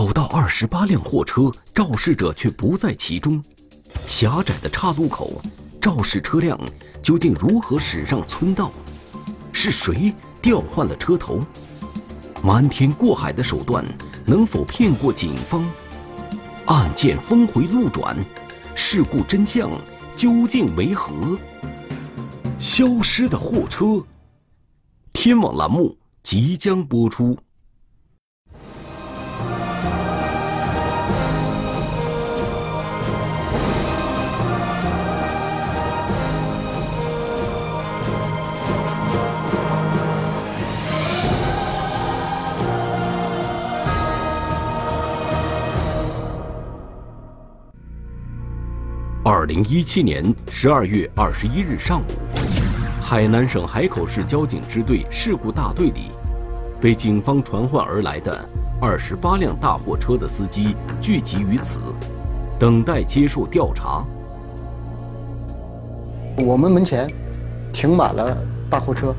找到二十八辆货车，肇事者却不在其中。狭窄的岔路口，肇事车辆究竟如何驶上村道？是谁调换了车头？瞒天过海的手段能否骗过警方？案件峰回路转，事故真相究竟为何？消失的货车，天网栏目即将播出。二零一七年十二月二十一日上午，海南省海口市交警支队事故大队里，被警方传唤而来的二十八辆大货车的司机聚集于此，等待接受调查。我们门前停满了大货车，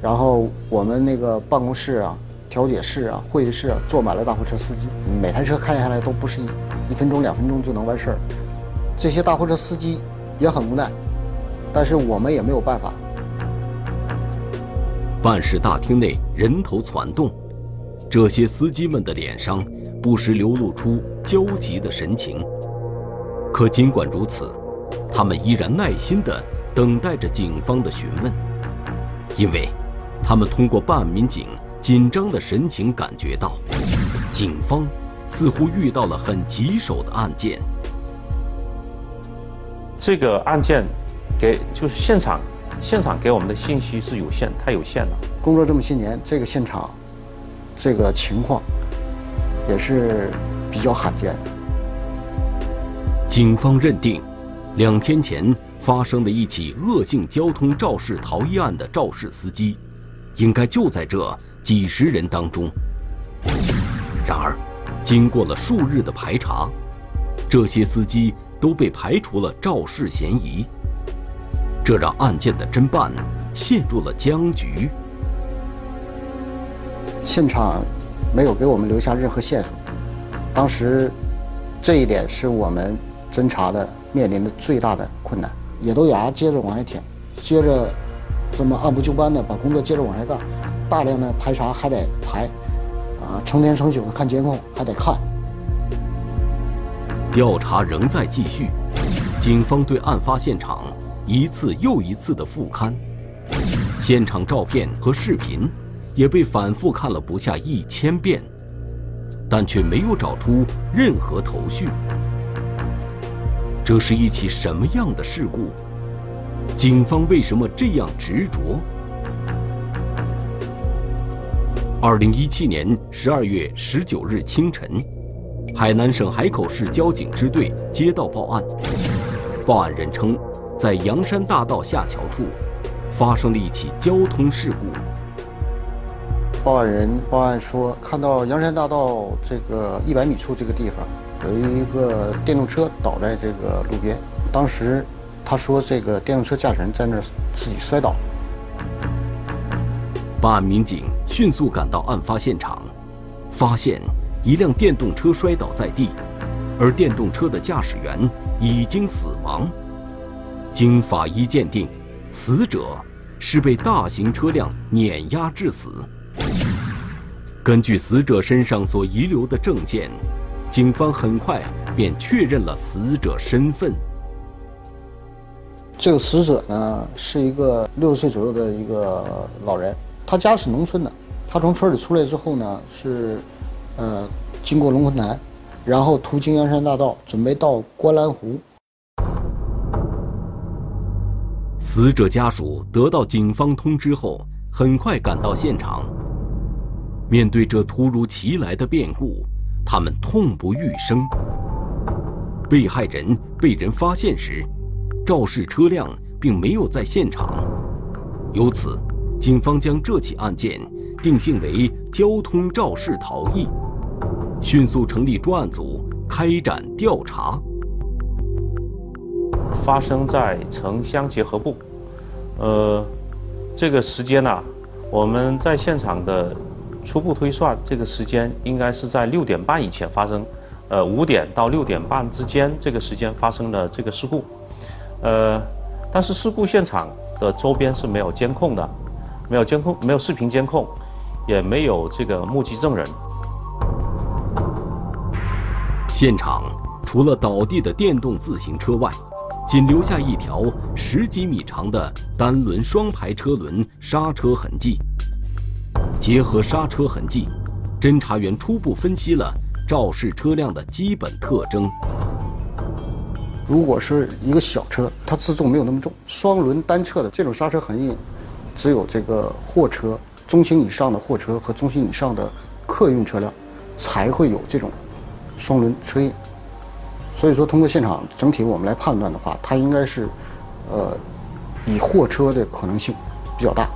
然后我们那个办公室啊、调解室啊、会议室啊，坐满了大货车司机。每台车开下来都不是一一分钟、两分钟就能完事儿。这些大货车司机也很无奈，但是我们也没有办法。办事大厅内人头攒动，这些司机们的脸上不时流露出焦急的神情。可尽管如此，他们依然耐心地等待着警方的询问，因为，他们通过办案民警紧张的神情感觉到，警方似乎遇到了很棘手的案件。这个案件，给就是现场，现场给我们的信息是有限，太有限了。工作这么些年，这个现场，这个情况，也是比较罕见。警方认定，两天前发生的一起恶性交通肇事逃逸案的肇事司机，应该就在这几十人当中。然而，经过了数日的排查，这些司机。都被排除了肇事嫌疑，这让案件的侦办陷入了僵局。现场没有给我们留下任何线索，当时这一点是我们侦查的面临的最大的困难。也都牙接着往下舔，接着这么按部就班的把工作接着往下干，大量的排查还得排，啊，成天成宿的看监控还得看。调查仍在继续，警方对案发现场一次又一次的复勘，现场照片和视频也被反复看了不下一千遍，但却没有找出任何头绪。这是一起什么样的事故？警方为什么这样执着？二零一七年十二月十九日清晨。海南省海口市交警支队接到报案，报案人称，在阳山大道下桥处，发生了一起交通事故。报案人报案说，看到阳山大道这个一百米处这个地方，有一个电动车倒在这个路边。当时，他说这个电动车驾驶人在那儿自己摔倒。办案民警迅速赶到案发现场，发现。一辆电动车摔倒在地，而电动车的驾驶员已经死亡。经法医鉴定，死者是被大型车辆碾压致死。根据死者身上所遗留的证件，警方很快便确认了死者身份。这个死者呢，是一个六十岁左右的一个老人，他家是农村的，他从村里出来之后呢，是。呃，经过龙魂台，然后途经阳山大道，准备到观澜湖。死者家属得到警方通知后，很快赶到现场。面对这突如其来的变故，他们痛不欲生。被害人被人发现时，肇事车辆并没有在现场，由此，警方将这起案件定性为交通肇事逃逸。迅速成立专案组，开展调查。发生在城乡结合部，呃，这个时间呢，我们在现场的初步推算，这个时间应该是在六点半以前发生，呃，五点到六点半之间这个时间发生的这个事故，呃，但是事故现场的周边是没有监控的，没有监控，没有视频监控，也没有这个目击证人。现场除了倒地的电动自行车外，仅留下一条十几米长的单轮双排车轮刹车痕迹。结合刹车痕迹，侦查员初步分析了肇事车辆的基本特征。如果是一个小车，它自重没有那么重，双轮单侧的这种刹车痕迹，只有这个货车中型以上的货车和中型以上的客运车辆才会有这种双轮车印。所以说，通过现场整体我们来判断的话，它应该是，呃，以货车的可能性比较大。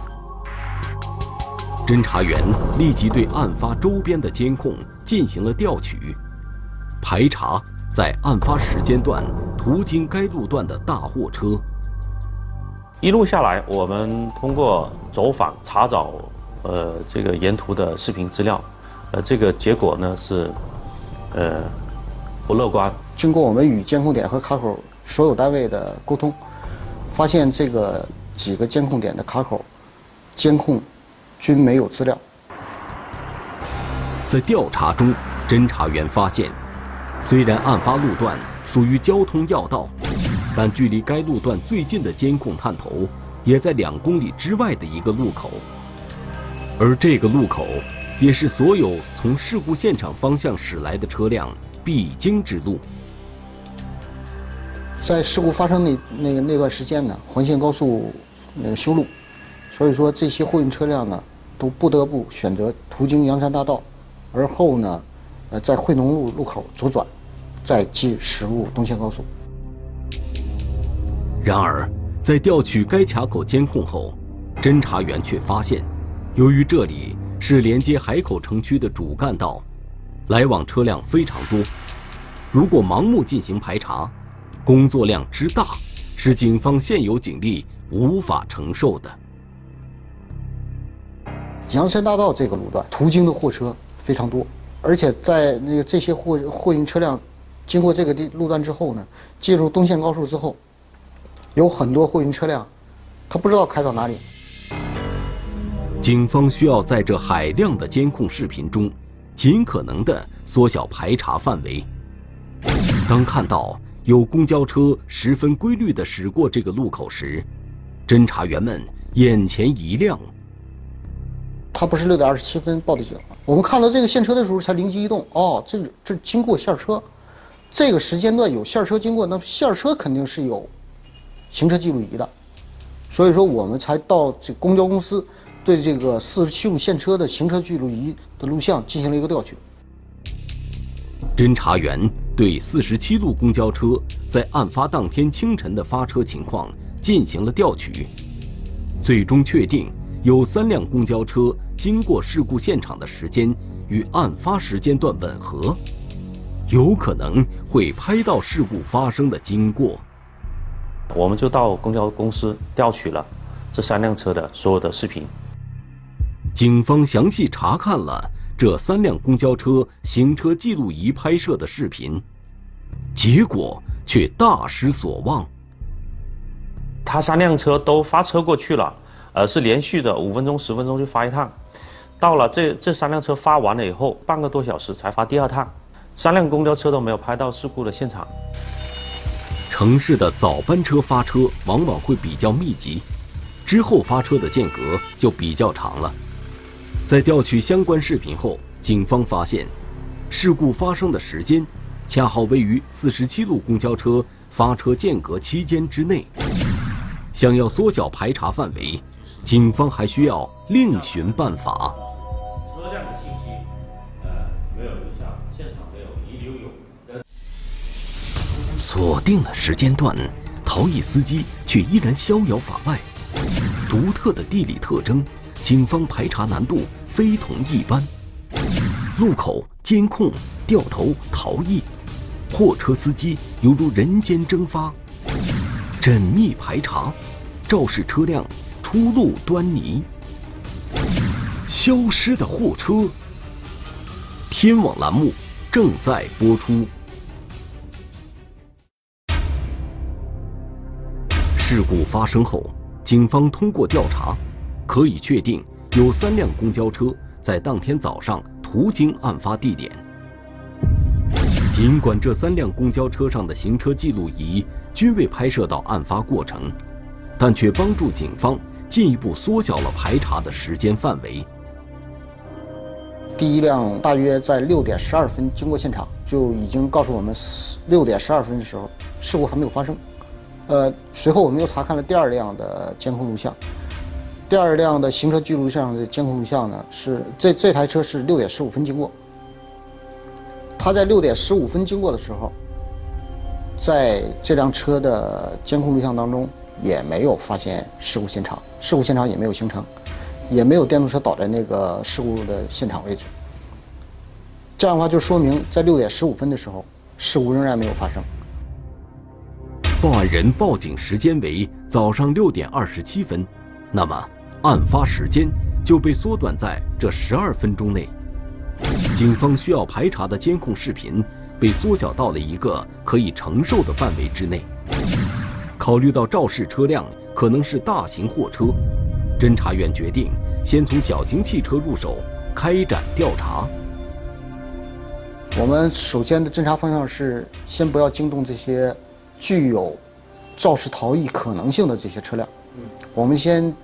侦查员立即对案发周边的监控进行了调取，排查在案发时间段途经该路段的大货车。一路下来，我们通过走访查找，呃，这个沿途的视频资料，呃，这个结果呢是，呃，不乐观。经过我们与监控点和卡口所有单位的沟通，发现这个几个监控点的卡口监控。均没有资料。在调查中，侦查员发现，虽然案发路段属于交通要道，但距离该路段最近的监控探头也在两公里之外的一个路口，而这个路口也是所有从事故现场方向驶来的车辆必经之路。在事故发生那那个那段时间呢，环线高速那个修路，所以说这些货运车辆呢。都不得不选择途经阳山大道，而后呢，呃，在惠农路路口左转，再进驶入东线高速。然而，在调取该卡口监控后，侦查员却发现，由于这里是连接海口城区的主干道，来往车辆非常多，如果盲目进行排查，工作量之大，是警方现有警力无法承受的。阳山大道这个路段途经的货车非常多，而且在那个这些货货运车辆经过这个地路段之后呢，进入东线高速之后，有很多货运车辆，他不知道开到哪里。警方需要在这海量的监控视频中，尽可能的缩小排查范围。当看到有公交车十分规律的驶过这个路口时，侦查员们眼前一亮。他不是六点二十七分报的警，我们看到这个现车的时候才灵机一动，哦，这这经过线车，这个时间段有线车经过，那线车肯定是有行车记录仪的，所以说我们才到这公交公司对这个四十七路现车的行车记录仪的录像进行了一个调取。侦查员对四十七路公交车在案发当天清晨的发车情况进行了调取，最终确定。有三辆公交车经过事故现场的时间与案发时间段吻合，有可能会拍到事故发生的经过。我们就到公交公司调取了这三辆车的所有的视频。警方详细查看了这三辆公交车行车记录仪拍摄的视频，结果却大失所望。他三辆车都发车过去了。呃，是连续的五分钟、十分钟就发一趟，到了这这三辆车发完了以后，半个多小时才发第二趟，三辆公交车都没有拍到事故的现场。城市的早班车发车往往会比较密集，之后发车的间隔就比较长了。在调取相关视频后，警方发现，事故发生的时间，恰好位于四十七路公交车发车间隔期间之内。想要缩小排查范围。警方还需要另寻办法。车辆的信息，呃，没有留下，现场没有遗留有。锁定了时间段，逃逸司机却依然逍遥法外。独特的地理特征，警方排查难度非同一般。路口监控掉头逃逸，货车司机犹如人间蒸发。缜密排查，肇事车辆。出路端倪，消失的货车。天网栏目正在播出。事故发生后，警方通过调查，可以确定有三辆公交车在当天早上途经案发地点。尽管这三辆公交车上的行车记录仪均未拍摄到案发过程，但却帮助警方进一步缩小了排查的时间范围。第一辆大约在六点十二分经过现场，就已经告诉我们，六点十二分的时候事故还没有发生。呃，随后我们又查看了第二辆的监控录像，第二辆的行车记录上的监控录像呢是这这台车是六点十五分经过，他在六点十五分经过的时候，在这辆车的监控录像当中也没有发现事故现场，事故现场也没有形成，也没有电动车倒在那个事故的现场位置，这样的话就说明在六点十五分的时候，事故仍然没有发生。报案人报警时间为早上六点二十七分，那么案发时间就被缩短在这十二分钟内。警方需要排查的监控视频被缩小到了一个可以承受的范围之内。考虑到肇事车辆可能是大型货车，侦查员决定先从小型汽车入手开展调查。我们首先的侦查方向是先不要惊动这些。具有肇事逃逸可能性的这些车辆，我们先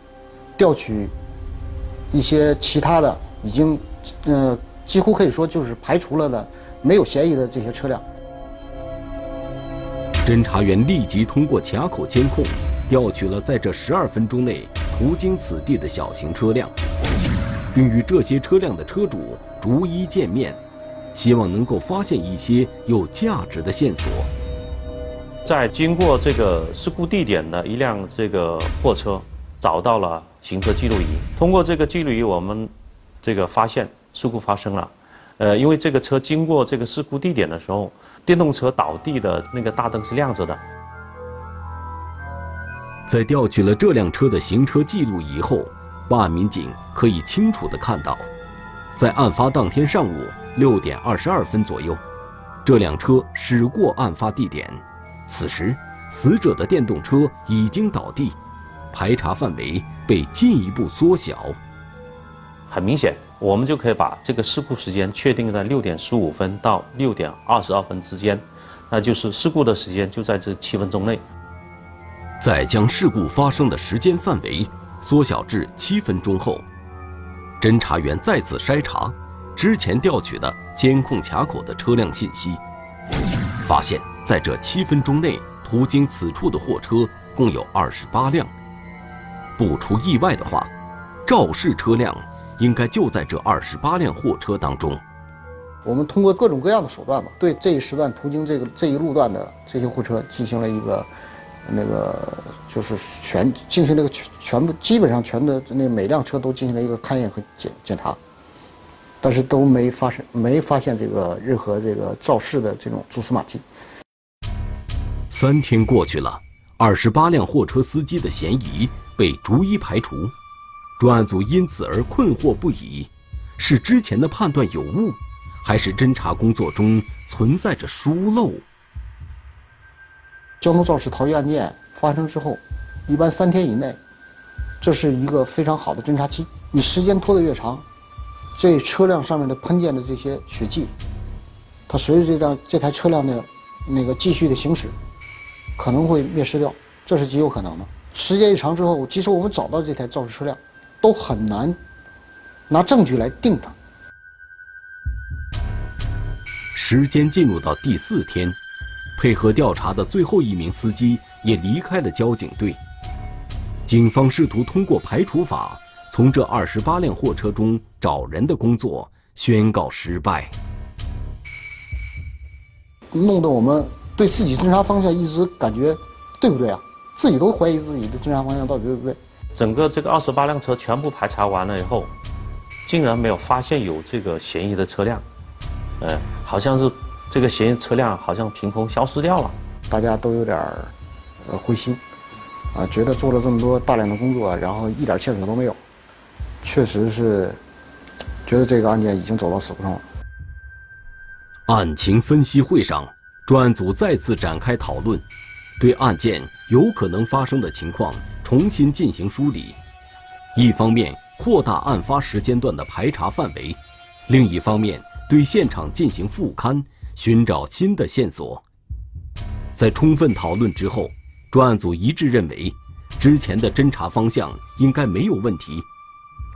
调取一些其他的已经呃几乎可以说就是排除了的没有嫌疑的这些车辆。侦查员立即通过卡口监控调取了在这十二分钟内途经此地的小型车辆，并与这些车辆的车主逐一见面，希望能够发现一些有价值的线索。在经过这个事故地点的一辆这个货车，找到了行车记录仪。通过这个记录仪，我们这个发现事故发生了。呃，因为这个车经过这个事故地点的时候，电动车倒地的那个大灯是亮着的。在调取了这辆车的行车记录仪后，办案民警可以清楚地看到，在案发当天上午六点二十二分左右，这辆车驶过案发地点。此时，死者的电动车已经倒地，排查范围被进一步缩小。很明显，我们就可以把这个事故时间确定在六点十五分到六点二十二分之间，那就是事故的时间就在这七分钟内。在将事故发生的时间范围缩小至七分钟后，侦查员再次筛查之前调取的监控卡口的车辆信息，发现。在这七分钟内，途经此处的货车共有二十八辆。不出意外的话，肇事车辆应该就在这二十八辆货车当中。我们通过各种各样的手段吧，对这一时段途经这个这一路段的这些货车进行了一个那个就是全进行了一个全全部基本上全的那每辆车都进行了一个勘验和检检查，但是都没发生没发现这个任何这个肇事的这种蛛丝马迹。三天过去了，二十八辆货车司机的嫌疑被逐一排除，专案组因此而困惑不已：是之前的判断有误，还是侦查工作中存在着疏漏？交通肇事逃逸案件发生之后，一般三天以内，这是一个非常好的侦查期。你时间拖得越长，这车辆上面的喷溅的这些血迹，它随着这辆这台车辆的那个继续的行驶。可能会灭失掉，这是极有可能的。时间一长之后，即使我们找到这台肇事车辆，都很难拿证据来定它。时间进入到第四天，配合调查的最后一名司机也离开了交警队。警方试图通过排除法，从这二十八辆货车中找人的工作宣告失败，弄得我们。对自己侦查方向一直感觉对不对啊？自己都怀疑自己的侦查方向到底对不对？整个这个二十八辆车全部排查完了以后，竟然没有发现有这个嫌疑的车辆，呃，好像是这个嫌疑车辆好像凭空消失掉了。大家都有点儿呃灰心，啊，觉得做了这么多大量的工作，然后一点线索都没有，确实是觉得这个案件已经走到死胡同了。案情分析会上，专案组再次展开讨论，对案件有可能发生的情况重新进行梳理。一方面扩大案发时间段的排查范围，另一方面对现场进行复勘，寻找新的线索。在充分讨论之后，专案组一致认为，之前的侦查方向应该没有问题。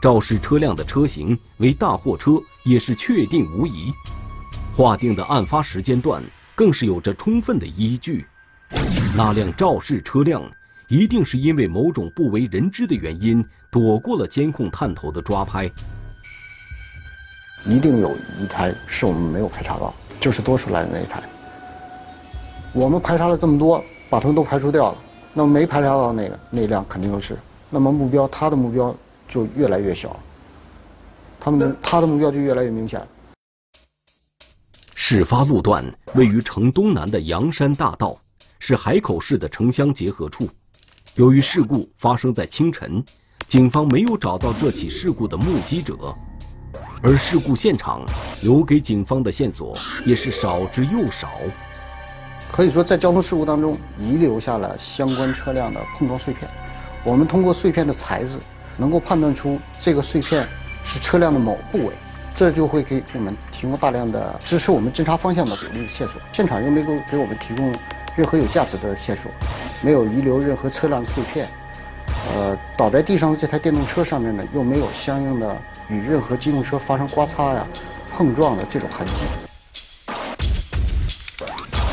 肇事车辆的车型为大货车，也是确定无疑。划定的案发时间段更是有着充分的依据。那辆肇事车辆一定是因为某种不为人知的原因躲过了监控探头的抓拍。一定有一台是我们没有排查到，就是多出来的那一台。我们排查了这么多，把他们都排除掉了，那么没排查到那个那辆肯定就是，那么目标他的目标就越来越小，他们他的目标就越来越明显。事发路段位于城东南的阳山大道，是海口市的城乡结合处。由于事故发生在清晨，警方没有找到这起事故的目击者，而事故现场留给警方的线索也是少之又少。可以说，在交通事故当中遗留下了相关车辆的碰撞碎片。我们通过碎片的材质，能够判断出这个碎片是车辆的某部位，这就会给我们提供大量的支持我们侦查方向的有力线索。现场又没够给我们提供任何有价值的线索，没有遗留任何车辆的碎片。呃，倒在地上的这台电动车上面呢，又没有相应的与任何机动车发生刮擦呀、碰撞的这种痕迹。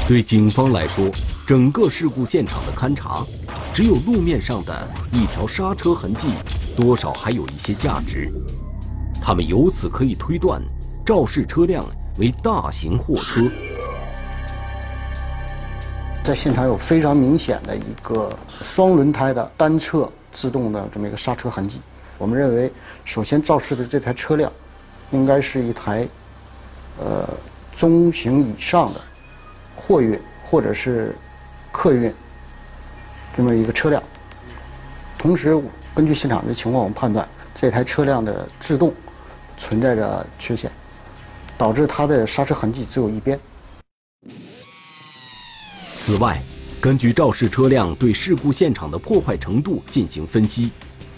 对警方来说，整个事故现场的勘查，只有路面上的一条刹车痕迹，多少还有一些价值。他们由此可以推断，肇事车辆为大型货车。在现场有非常明显的一个双轮胎的单侧自动的这么一个刹车痕迹。我们认为，首先肇事的这台车辆，应该是一台，呃，中型以上的。货运或者是客运这么一个车辆，同时根据现场的情况，我们判断这台车辆的制动存在着缺陷，导致它的刹车痕迹只有一边。此外，根据肇事车辆对事故现场的破坏程度进行分析，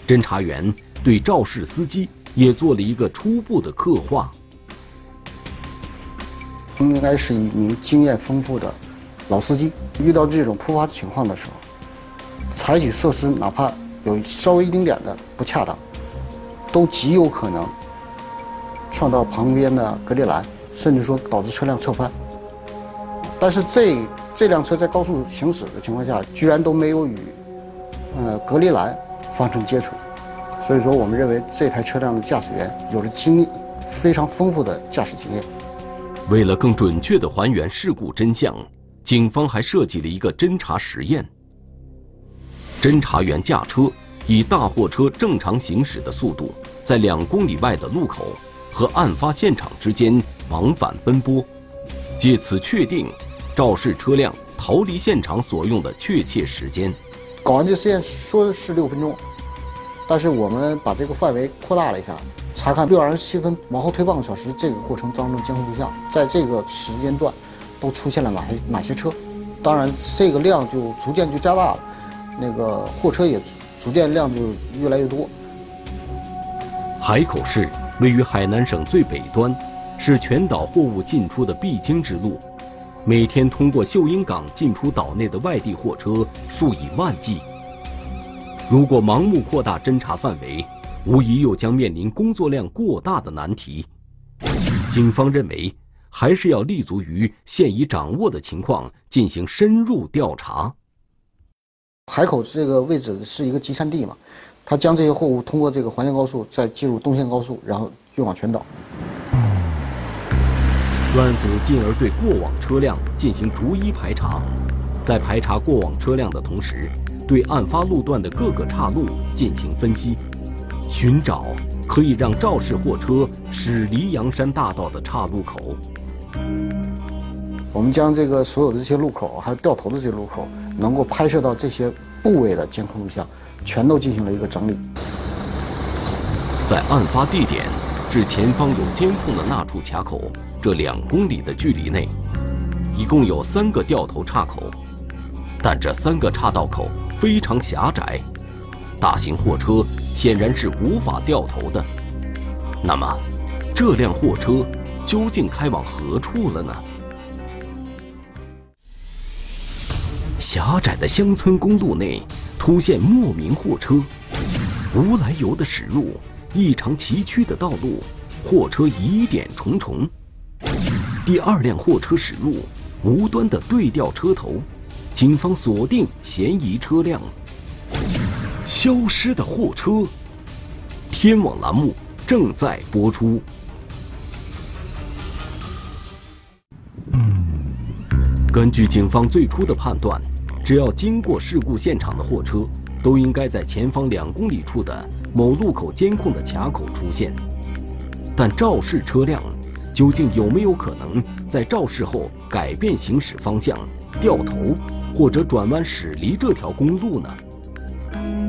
侦查员对肇事司机也做了一个初步的刻画。应该是一名经验丰富的老司机，遇到这种突发情况的时候，采取措施哪怕有稍微一丁点的不恰当，都极有可能撞到旁边的隔离栏，甚至说导致车辆侧翻。但是这这辆车在高速行驶的情况下，居然都没有与呃隔离栏发生接触，所以说我们认为这台车辆的驾驶员有着经非常丰富的驾驶经验。为了更准确地还原事故真相，警方还设计了一个侦查实验。侦查员驾车以大货车正常行驶的速度，在两公里外的路口和案发现场之间往返奔波，借此确定肇事车辆逃离现场所用的确切时间。搞完这实验说是六分钟，但是我们把这个范围扩大了一下。查看六二十七分往后推半个小时这个过程当中监控录像，在这个时间段都出现了哪些哪些车？当然，这个量就逐渐就加大了，那个货车也逐渐量就越来越多。海口市位于海南省最北端，是全岛货物进出的必经之路，每天通过秀英港进出岛内的外地货车数以万计。如果盲目扩大侦查范围，无疑又将面临工作量过大的难题。警方认为，还是要立足于现已掌握的情况进行深入调查。海口这个位置是一个集散地嘛，他将这些货物通过这个环线高速再进入东线高速，然后运往全岛。专案组进而对过往车辆进行逐一排查，在排查过往车辆的同时，对案发路段的各个岔路进行分析。寻找可以让肇事货车驶离阳山大道的岔路口。我们将这个所有的这些路口，还有掉头的这些路口，能够拍摄到这些部位的监控录像，全都进行了一个整理。在案发地点，至前方有监控的那处卡口这两公里的距离内，一共有三个掉头岔口，但这三个岔道口非常狭窄，大型货车显然是无法掉头的。那么，这辆货车究竟开往何处了呢？狭窄的乡村公路内突现莫名货车，无来由的驶入异常崎岖的道路，货车疑点重重。第二辆货车驶入，无端的对调车头，警方锁定嫌疑车辆。消失的货车，天网栏目正在播出。根据警方最初的判断，只要经过事故现场的货车，都应该在前方两公里处的某路口监控的卡口出现。但肇事车辆究竟有没有可能在肇事后改变行驶方向、掉头或者转弯驶离这条公路呢？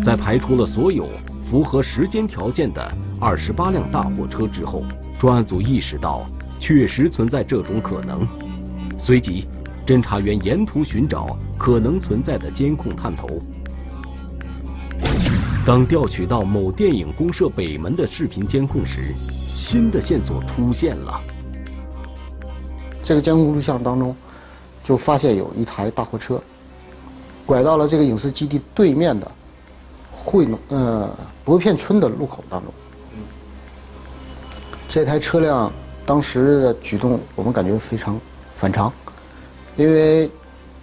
在排除了所有符合时间条件的二十八辆大货车之后，专案组意识到确实存在这种可能，随即。侦查员沿途寻找可能存在的监控探头。当调取到某电影公社北门的视频监控时，新的线索出现了。这个监控录像当中，就发现有一台大货车拐到了这个影视基地对面的惠农呃博片村的路口当中。这台车辆当时的举动，我们感觉非常反常。因为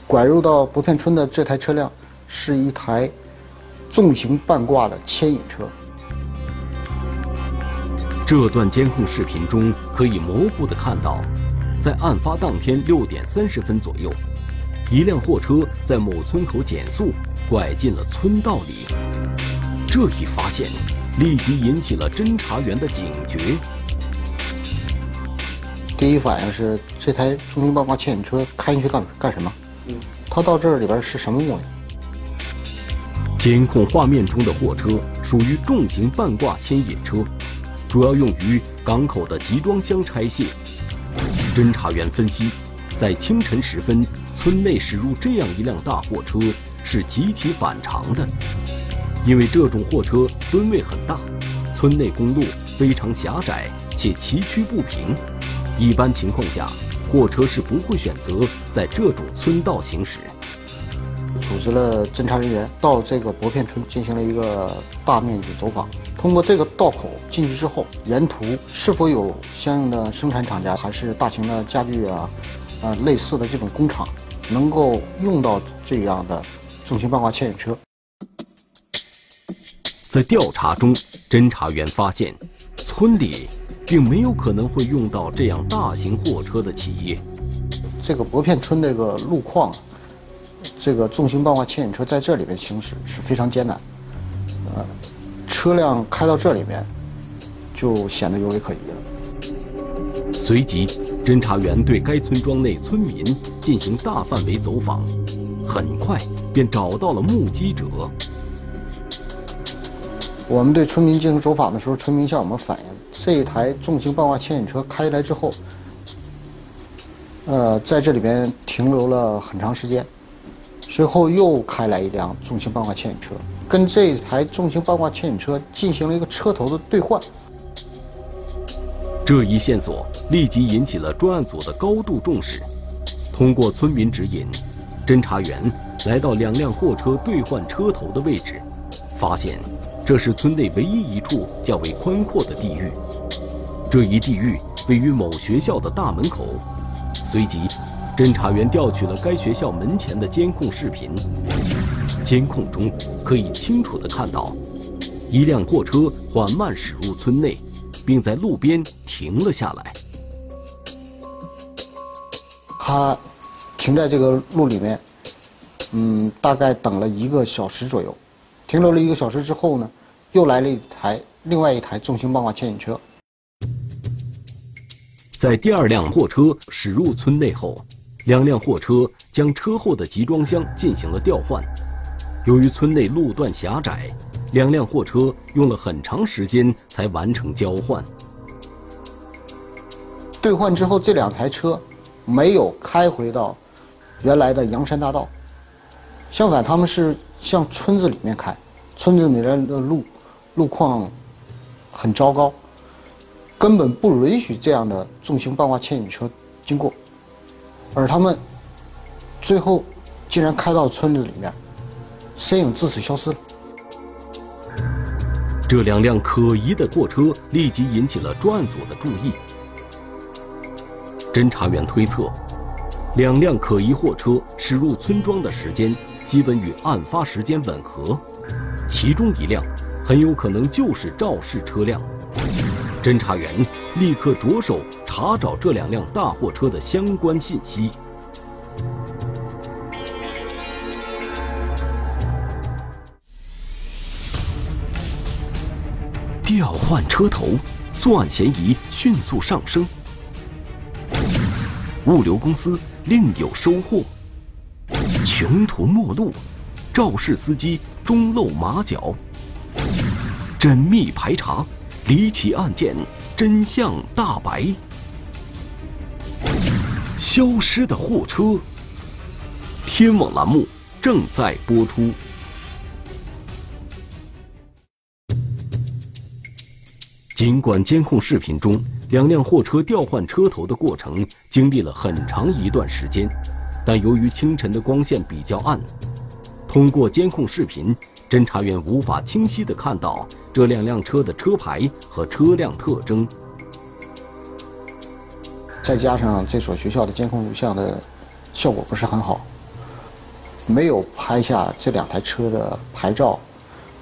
拐入到博片村的这台车辆是一台重型半挂的牵引车。这段监控视频中可以模糊地看到，在案发当天六点三十分左右，一辆货车在某村口减速，拐进了村道里。这一发现立即引起了侦查员的警觉。第一反应是这台重型半挂牵引车开进去干干什么？嗯，它到这里边是什么目的？监控画面中的货车属于重型半挂牵引车，主要用于港口的集装箱拆卸。侦查员分析，在清晨时分村内驶入这样一辆大货车是极其反常的，因为这种货车吨位很大，村内公路非常狭窄且崎岖不平。一般情况下，货车是不会选择在这种村道行驶。组织了侦查人员到这个薄片村进行了一个大面积的走访。通过这个道口进去之后，沿途是否有相应的生产厂家，还是大型的家具啊，呃类似的这种工厂，能够用到这样的重型半挂牵引车？在调查中，侦查员发现，村里。并没有可能会用到这样大型货车的企业。这个薄片村这个路况，这个重型半挂牵引车在这里面行驶是非常艰难。呃，车辆开到这里面，就显得尤为可疑了。随即，侦查员对该村庄内村民进行大范围走访，很快便找到了目击者。我们对村民进行走访的时候，村民向我们反映。这一台重型半挂牵引车开来之后，呃，在这里边停留了很长时间，随后又开来一辆重型半挂牵引车，跟这台重型半挂牵引车进行了一个车头的兑换。这一线索立即引起了专案组的高度重视。通过村民指引，侦查员来到两辆货车兑换车头的位置，发现。这是村内唯一一处较为宽阔的地域，这一地域位于某学校的大门口。随即，侦查员调取了该学校门前的监控视频。监控中可以清楚地看到，一辆货车缓慢驶入村内，并在路边停了下来。他停在这个路里面，嗯，大概等了一个小时左右。停留了一个小时之后呢？又来了一台另外一台重型半挂牵引车。在第二辆货车驶入村内后，两辆货车将车后的集装箱进行了调换。由于村内路段狭窄，两辆货车用了很长时间才完成交换。兑换之后，这两台车没有开回到原来的阳山大道，相反，他们是向村子里面开。村子里面的路路况很糟糕，根本不允许这样的重型半挂牵引车经过，而他们最后竟然开到村子里面，身影自此消失了。这两辆可疑的货车立即引起了专案组的注意。侦查员推测，两辆可疑货车驶入村庄的时间基本与案发时间吻合，其中一辆很有可能就是肇事车辆。侦查员立刻着手查找这两辆大货车的相关信息。调换车头，作案嫌疑迅速上升。物流公司另有收获，穷途末路，肇事司机终露马脚。缜密排查，离奇案件真相大白。消失的货车，天网栏目正在播出。尽管监控视频中两辆货车调换车头的过程经历了很长一段时间，但由于清晨的光线比较暗，通过监控视频，侦查员无法清晰地看到这两辆车的车牌和车辆特征。再加上这所学校的监控录像的效果不是很好，没有拍下这两台车的牌照，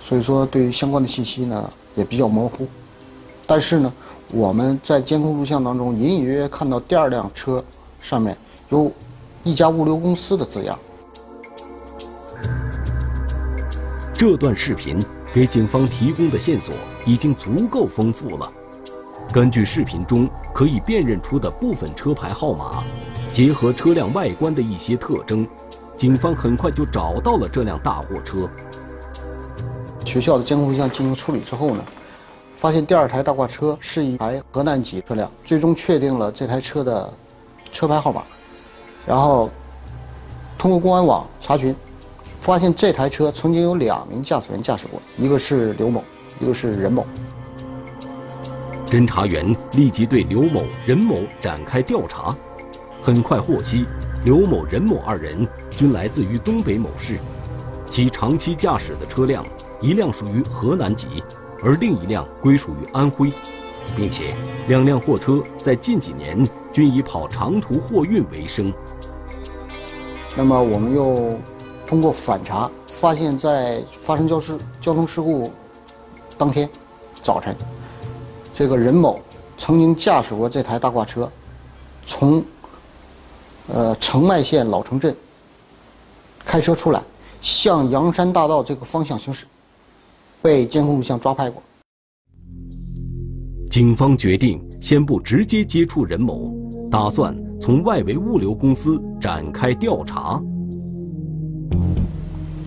所以说对于相关的信息呢也比较模糊。但是呢，我们在监控录像当中隐隐约约看到第二辆车上面有一家物流公司的字样。这段视频给警方提供的线索已经足够丰富了。根据视频中可以辨认出的部分车牌号码，结合车辆外观的一些特征，警方很快就找到了这辆大货车。学校的监控录像进行处理之后呢？发现第二台大挂车是一台河南籍车辆，最终确定了这台车的车牌号码，然后通过公安网查询，发现这台车曾经有两名驾驶员驾驶过，一个是刘某，一个是任某。侦查员立即对刘某、任某展开调查，很快获悉刘某、任某二人均来自于东北某市，其长期驾驶的车辆一辆属于河南籍。而另一辆归属于安徽，并且两辆货车在近几年均以跑长途货运为生。那么我们又通过反查，发现，在发生交事交通事故当天早晨，这个任某曾经驾驶过这台大挂车，从呃澄迈县老城镇开车出来，向阳山大道这个方向行驶。被监控录像抓拍过。警方决定先不直接接触任某，打算从外围物流公司展开调查。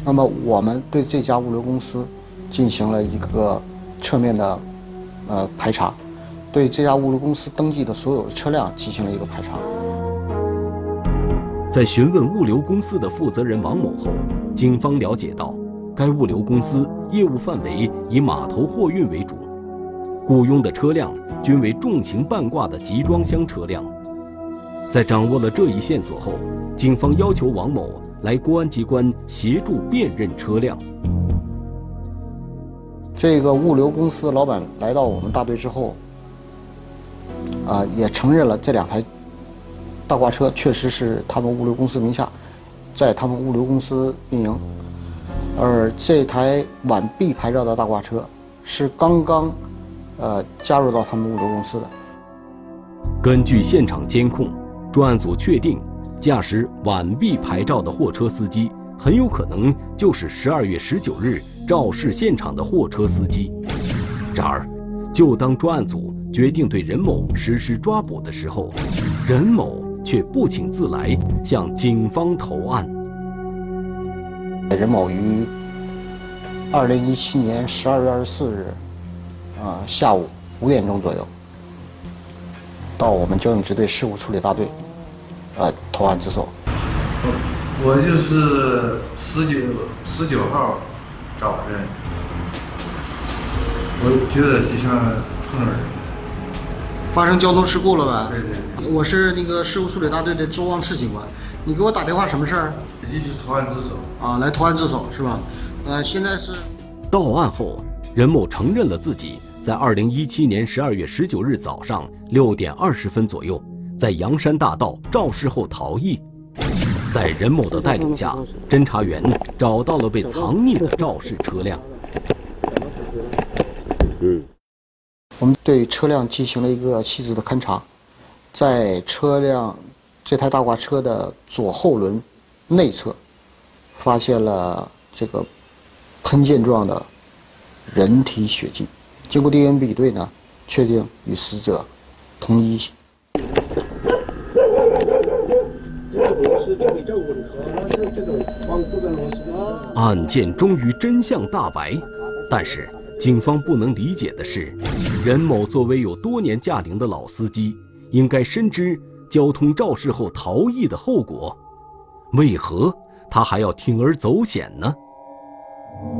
那么，我们对这家物流公司进行了一个侧面的呃排查，对这家物流公司登记的所有车辆进行了一个排查。在询问物流公司的负责人王某后，警方了解到。该物流公司业务范围以码头货运为主，雇佣的车辆均为重型半挂的集装箱车辆。在掌握了这一线索后，警方要求王某来公安机关协助辨认车辆。这个物流公司老板来到我们大队之后，啊，也承认了这两台大挂车确实是他们物流公司名下，在他们物流公司运营。而这台皖 B 牌照的大挂车，是刚刚，呃，加入到他们物流公司的。根据现场监控，专案组确定，驾驶皖 B 牌照的货车司机很有可能就是十二月十九日肇事现场的货车司机。然而，就当专案组决定对任某实施抓捕的时候，任某却不请自来向警方投案。任某于二零一七年十二月二十四日，啊下午五点钟左右，到我们交警支队事故处理大队，呃，投案自首。我就是十九十九号早晨，我觉得就像碰到人。发生交通事故了呗？对对我是那个事故处理大队的周望赤警官，你给我打电话什么事儿？对，就是投案自首。啊，来投案自首是吧？呃，现在是到案后，任某承认了自己在二零一七年十二月十九日早上六点二十分左右，在阳山大道肇事后逃逸。在任某的带领下，侦查员找到了被藏匿的肇事车辆。嗯我们对车辆进行了一个细致的勘查，在车辆这台大挂车的左后轮内侧，发现了这个喷溅状的人体血迹。经过 DNA 比对呢，确定与死者同一。案件终于真相大白，但是警方不能理解的是，任某作为有多年驾龄的老司机，应该深知交通肇事后逃逸的后果，为何他还要铤而走险呢？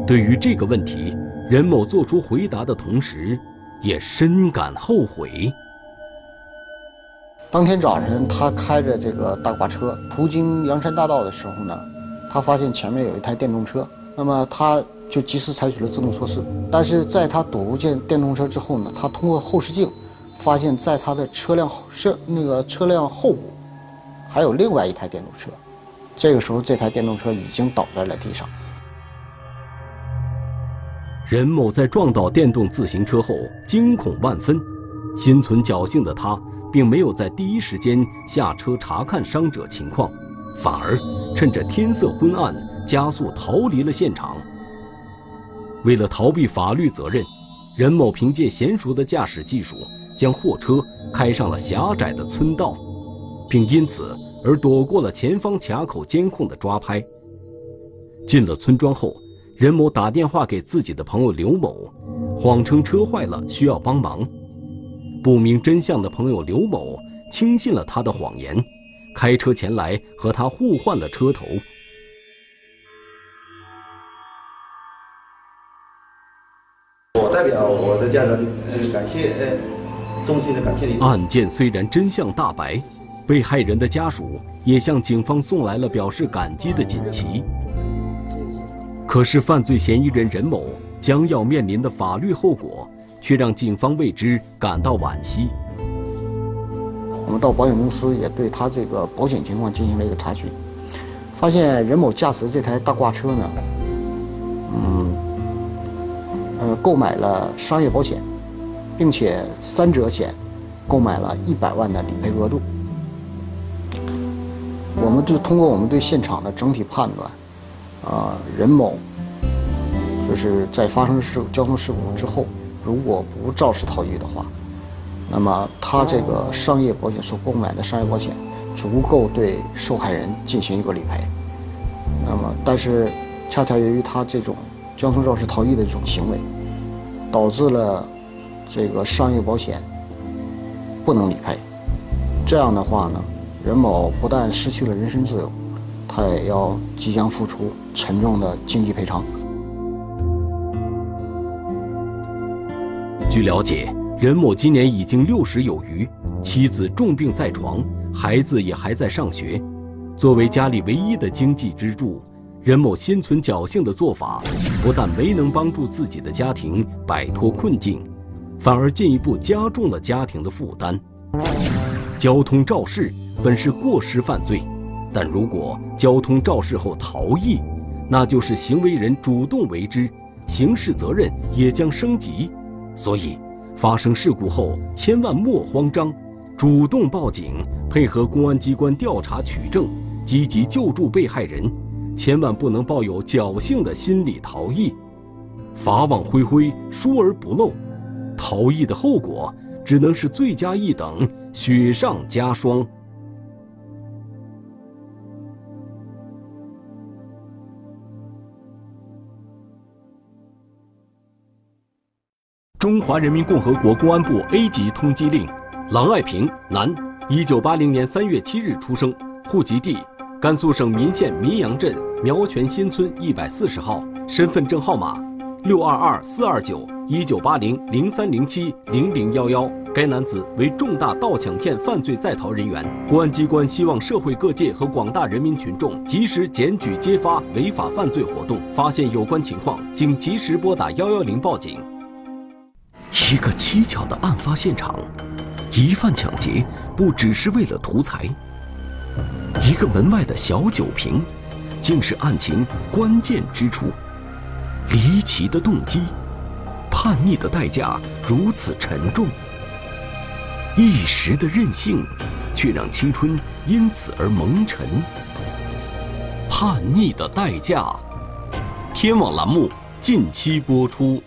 对于这个问题，任某做出回答的同时，也深感后悔。当天早晨，他开着这个大挂车途经阳山大道的时候呢，他发现前面有一台电动车，那么他就及时采取了制动措施。但是在他躲不见电动车之后呢，他通过后视镜，发现在他的车辆是那个车辆后部，还有另外一台电动车。这个时候，这台电动车已经倒在了地上。任某在撞到电动自行车后惊恐万分，心存侥幸的他。并没有在第一时间下车查看伤者情况，反而趁着天色昏暗加速逃离了现场。为了逃避法律责任，任某凭借娴熟的驾驶技术，将货车开上了狭窄的村道，并因此而躲过了前方卡口监控的抓拍。进了村庄后，任某打电话给自己的朋友刘某，谎称车坏了需要帮忙。不明真相的朋友刘某轻信了他的谎言，开车前来和他互换了车头。我代表我的家人，感谢，衷心的感谢你。案件虽然真相大白，被害人的家属也向警方送来了表示感激的锦旗。可是，犯罪嫌疑人任某将要面临的法律后果。却让警方为之感到惋惜。我们到保险公司也对他这个保险情况进行了一个查询，发现任某驾驶这台大挂车呢，嗯，呃，购买了商业保险，并且三者险购买了一百万的理赔额度。我们就通过我们对现场的整体判断，啊，任某就是在发生事故交通事故之后。如果不肇事逃逸的话，那么他这个商业保险所购买的商业保险足够对受害人进行一个理赔。那么，但是恰恰由于他这种交通肇事逃逸的这种行为，导致了这个商业保险不能理赔。这样的话呢，任某不但失去了人身自由，他也要即将付出沉重的经济赔偿。据了解，任某今年已经六十有余，妻子重病在床，孩子也还在上学。作为家里唯一的经济支柱，任某心存侥幸的做法，不但没能帮助自己的家庭摆脱困境，反而进一步加重了家庭的负担。交通肇事本是过失犯罪，但如果交通肇事后逃逸，那就是行为人主动为之，刑事责任也将升级。所以，发生事故后千万莫慌张，主动报警，配合公安机关调查取证，积极救助被害人，千万不能抱有侥幸的心理逃逸。法网恢恢，疏而不漏，逃逸的后果只能是罪加一等，雪上加霜。中华人民共和国公安部 A 级通缉令：郎爱平，男，一九八零年三月七日出生，户籍地甘肃省岷县岷阳镇苗泉新村一百四十号，身份证号码六二二四二九一九八零零三零七零零幺幺。该男子为重大盗抢骗犯罪在逃人员。公安机关希望社会各界和广大人民群众及时检举揭发违法犯罪活动，发现有关情况，请及时拨打幺幺零报警。一个蹊跷的案发现场，疑犯抢劫不只是为了图财。一个门外的小酒瓶，竟是案情关键之处。离奇的动机，叛逆的代价如此沉重。一时的任性，却让青春因此而蒙尘。叛逆的代价，天网栏目近期播出。